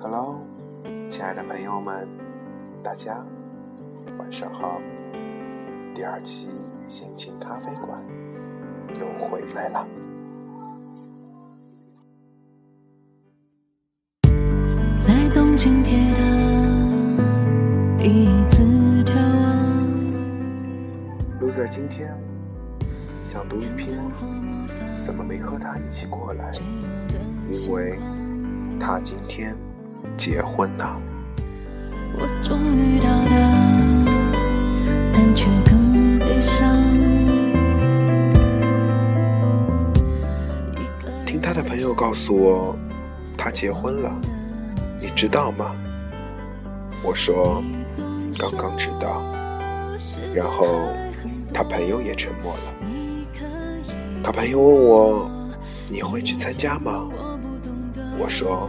Hello，亲爱的朋友们，大家晚上好。第二期心情咖啡馆又回来了。在东京铁塔第一次眺望。Loser 今天想读一篇，怎么没和他一起过来？因为他今天。结婚了。听他的朋友告诉我，他结婚了，你知道吗？我说刚刚知道，然后他朋友也沉默了。他朋友问我，你会去参加吗？我说。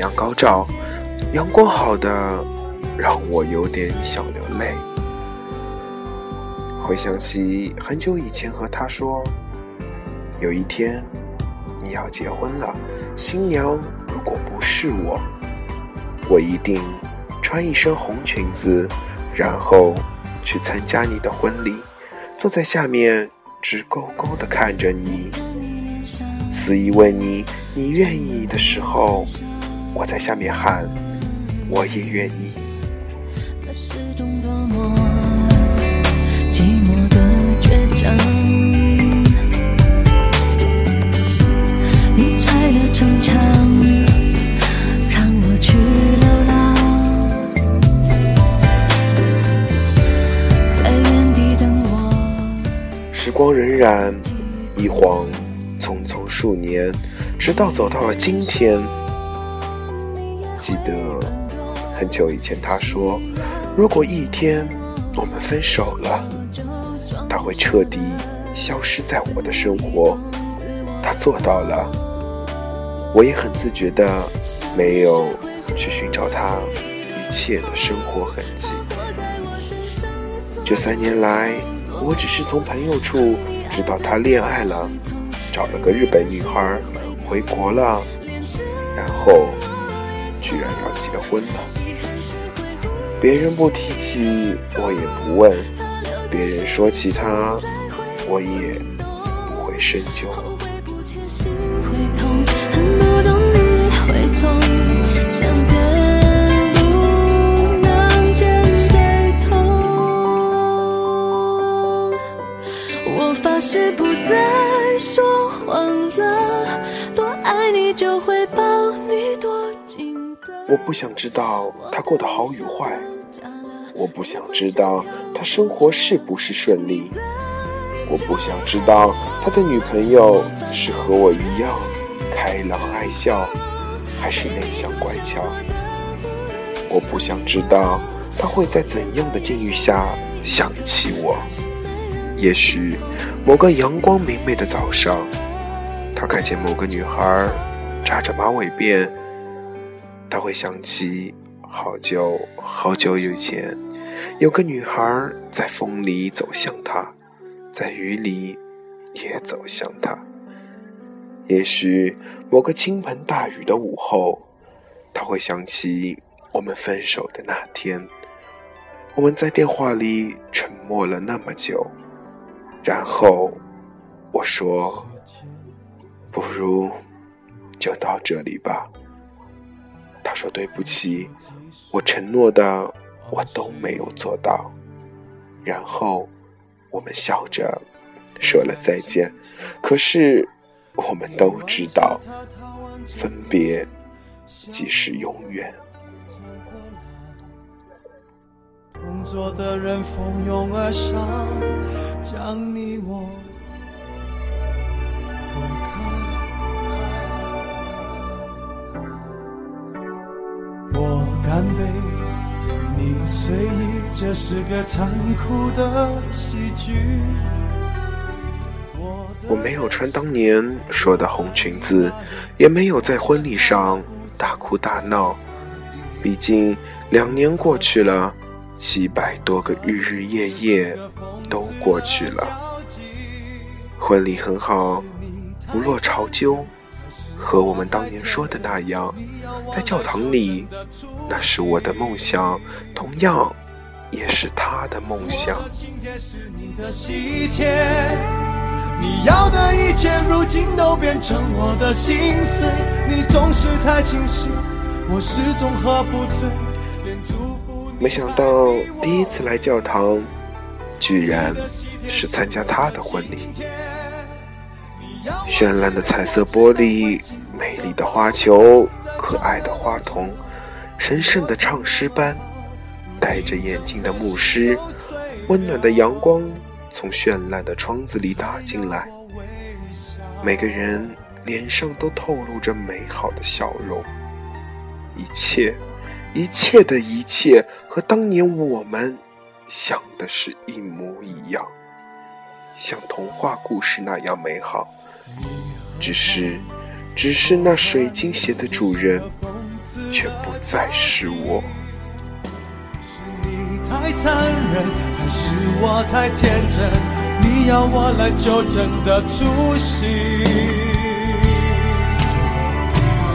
阳高照，阳光好的让我有点想流泪。回想起很久以前和他说，有一天你要结婚了，新娘如果不是我，我一定穿一身红裙子，然后去参加你的婚礼，坐在下面直勾勾的看着你。司仪问你“你愿意”的时候，我在下面喊“我也愿意”。时光荏苒，一晃。匆匆数年，直到走到了今天。记得很久以前，他说：“如果一天我们分手了，他会彻底消失在我的生活。”他做到了，我也很自觉的没有去寻找他一切的生活痕迹。这三年来，我只是从朋友处知道他恋爱了。找了个日本女孩回国了，然后结婚了。别人不提起，我也不问；别人说起他，我也不会深究。我发誓不再说。我不想知道他过得好与坏，我不想知道他生活是不是顺利，我不想知道他的女朋友是和我一样开朗爱笑，还是内向乖巧。我不想知道他会在怎样的境遇下想起我。也许某个阳光明媚的早上。他看见某个女孩扎着马尾辫，他会想起好久好久以前，有个女孩在风里走向他，在雨里也走向他。也许某个倾盆大雨的午后，他会想起我们分手的那天，我们在电话里沉默了那么久，然后我说。不如就到这里吧。他说：“对不起，我承诺的我都没有做到。”然后我们笑着说了再见。可是我们都知道，分别即是永远。同桌的人蜂拥而上，将你我。你随意，这是个残酷的喜剧。我没有穿当年说的红裙子，也没有在婚礼上大哭大闹。毕竟两年过去了，七百多个日日夜夜都过去了。婚礼很好，不落潮鸠，和我们当年说的那样，在教堂里，那是我的梦想，同样也是他的梦想。你要的一切，如今都变成我的心碎。你总是太清醒，我始终喝不醉。没想到第一次来教堂，居然是参加他的婚礼。绚烂的彩色玻璃，美丽的花球，可爱的花童，神圣的唱诗班，戴着眼镜的牧师，温暖的阳光。从绚烂的窗子里打进来，每个人脸上都透露着美好的笑容。一切，一切的一切，和当年我们想的是一模一样，像童话故事那样美好。只是，只是那水晶鞋的主人，却不再是我。太残忍，还是我太天真？你要我来纠正的出息。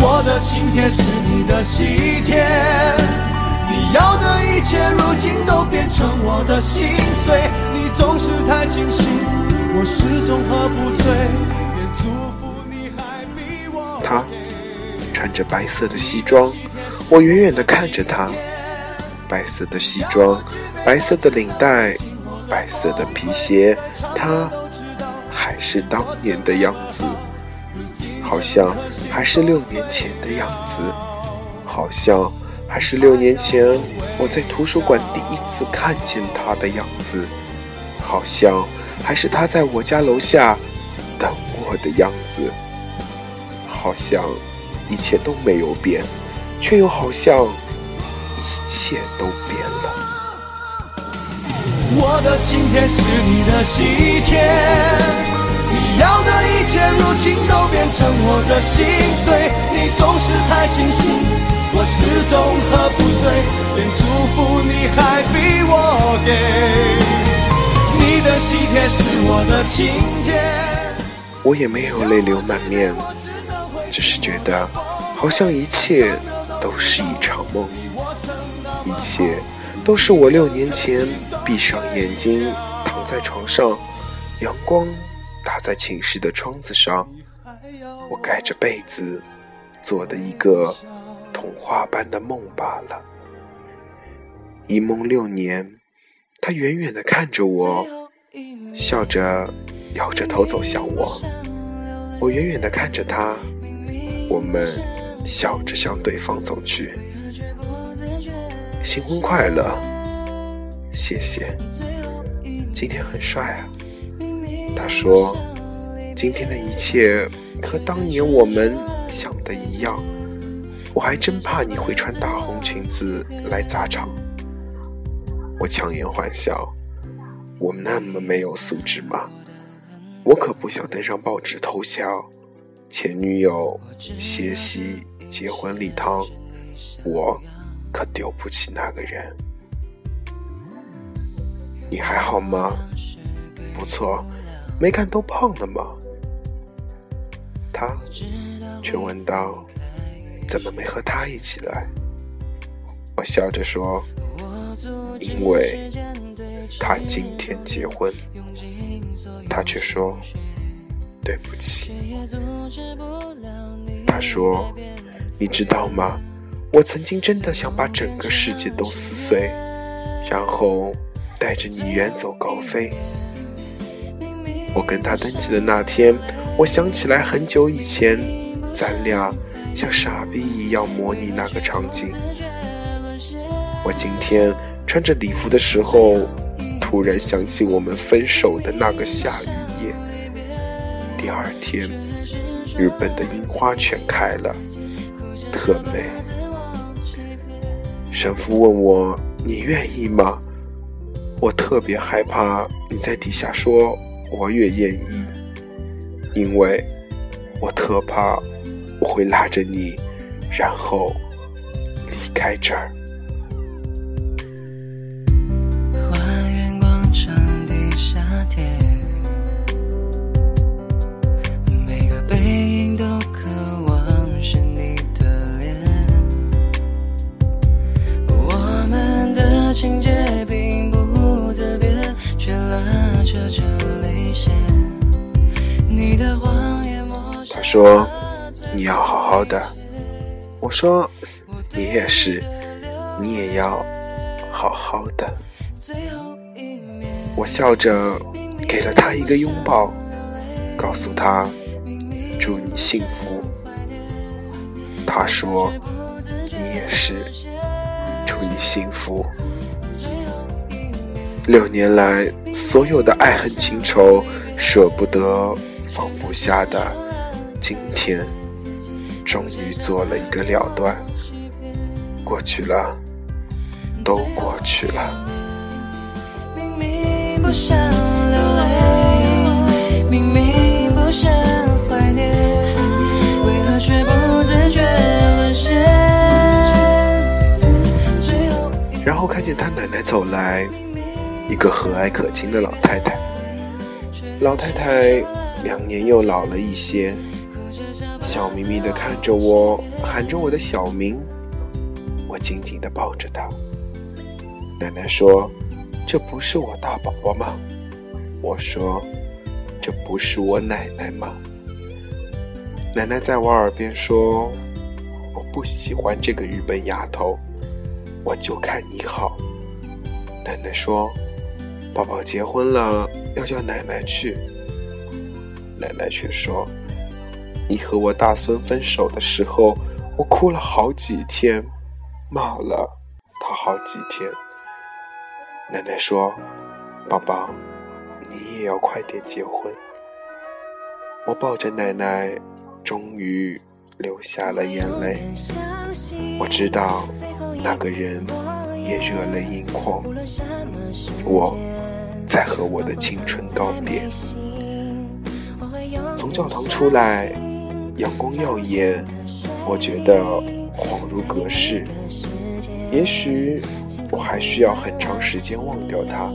我的请帖是你的喜帖，你要的一切如今都变成我的心碎。你总是太清醒，我始终喝不醉，他穿着白色的西装，我远远的看着他。白色的西装，白色的领带，白色的皮鞋，他还是当年的样子，好像还是六年前的样子，好像还是六年前我在图书馆第一次看见他的样子，好像还是他在我家楼下等我的样子，好像一切都没有变，却又好像。一切都变了。我的今天是你的喜天，你要的一切如今都变成我的心碎。你总是太清醒，我始终喝不醉，连祝福你还比我给。你的喜帖是我的晴天。我也没有泪流满面，只是觉得好像一切都是一场梦。一切都是我六年前闭上眼睛躺在床上，阳光打在寝室的窗子上，我盖着被子做的一个童话般的梦罢了。一梦六年，他远远地看着我，笑着摇着头走向我。我远远地看着他，我们笑着向对方走去。新婚快乐，谢谢。今天很帅啊。他说：“今天的一切和当年我们想的一样。”我还真怕你会穿大红裙子来砸场。我强颜欢笑：“我那么没有素质吗？我可不想登上报纸头条。前女友血洗结婚礼堂，我。”可丢不起那个人。你还好吗？不错，没看都胖了吗？他却问道：“怎么没和他一起来？”我笑着说：“因为他今天结婚。”他却说：“对不起。”他说：“你知道吗？”我曾经真的想把整个世界都撕碎，然后带着你远走高飞。我跟他登记的那天，我想起来很久以前，咱俩像傻逼一样模拟那个场景。我今天穿着礼服的时候，突然想起我们分手的那个下雨二天，日本的樱花全开了，特美。神父问我：“你愿意吗？”我特别害怕你在底下说我越愿意，因为我特怕我会拉着你，然后离开这儿。说：“你要好好的。”我说：“你也是，你也要好好的。”我笑着给了他一个拥抱，告诉他：“祝你幸福。”他说：“你也是，祝你幸福。”六年来，所有的爱恨情仇，舍不得、放不下的，今天终于做了一个了断。过去了，都过去了。然后看见他奶奶走来。一个和蔼可亲的老太太，老太太两年又老了一些，笑眯眯地看着我，喊着我的小名，我紧紧地抱着她。奶奶说：“这不是我大宝宝吗？”我说：“这不是我奶奶吗？”奶奶在我耳边说：“我不喜欢这个日本丫头，我就看你好。”奶奶说。宝宝结婚了，要叫奶奶去。奶奶却说：“你和我大孙分手的时候，我哭了好几天，骂了他好几天。”奶奶说：“宝宝，你也要快点结婚。”我抱着奶奶，终于流下了眼泪。我知道那个人也热泪盈眶。我。在和我的青春告别。从教堂出来，阳光耀眼，我觉得恍如隔世。也许我还需要很长时间忘掉他，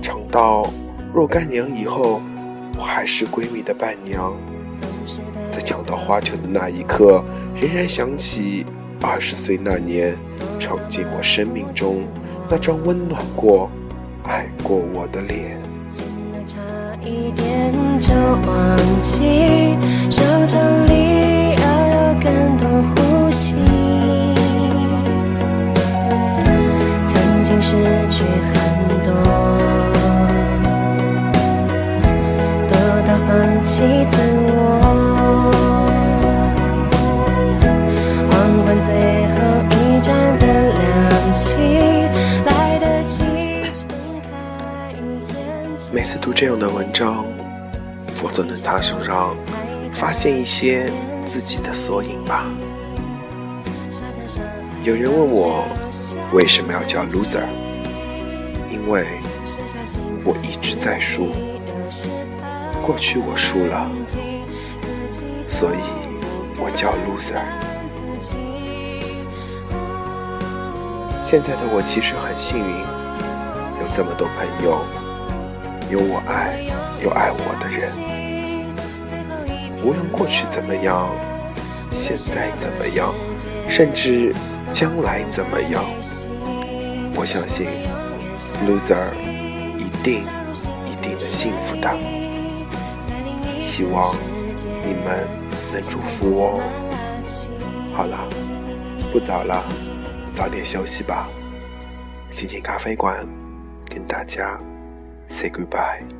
长到若干年以后，我还是闺蜜的伴娘。在抢到花球的那一刻，仍然想起二十岁那年，闯进我生命中那张温暖过。爱过我的脸，一点就忘记，手掌里要有更多呼吸。曾经失去很多，多到放弃次读这样的文章，我总能他手上发现一些自己的缩影吧。有人问我为什么要叫 loser，因为我一直在输。过去我输了，所以我叫 loser。现在的我其实很幸运，有这么多朋友。有我爱，有爱我的人。无论过去怎么样，现在怎么样，甚至将来怎么样，我相信，loser 一定一定能幸福的。希望你们能祝福我。好了，不早了，早点休息吧。心情咖啡馆，跟大家。Say goodbye.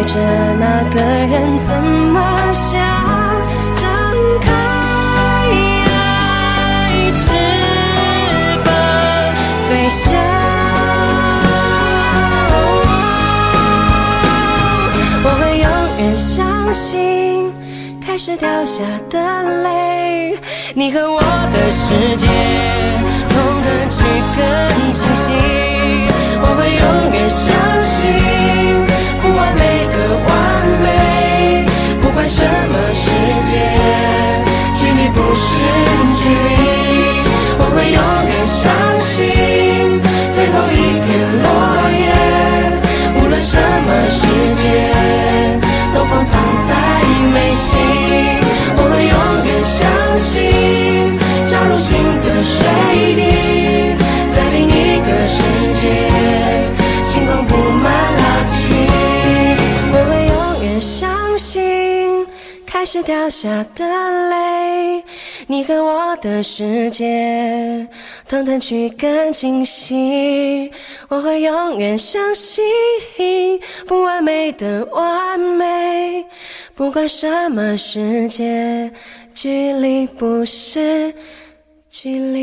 对着那个人怎么想张开翅膀飞翔？我会永远相信，开始掉下的泪，你和我的世界，通通去更清晰。我会永远相信，美的完美，掉下的泪，你和我的世界，通通去更清晰。我会永远相信，不完美的完美，不管什么世界，距离不是距离。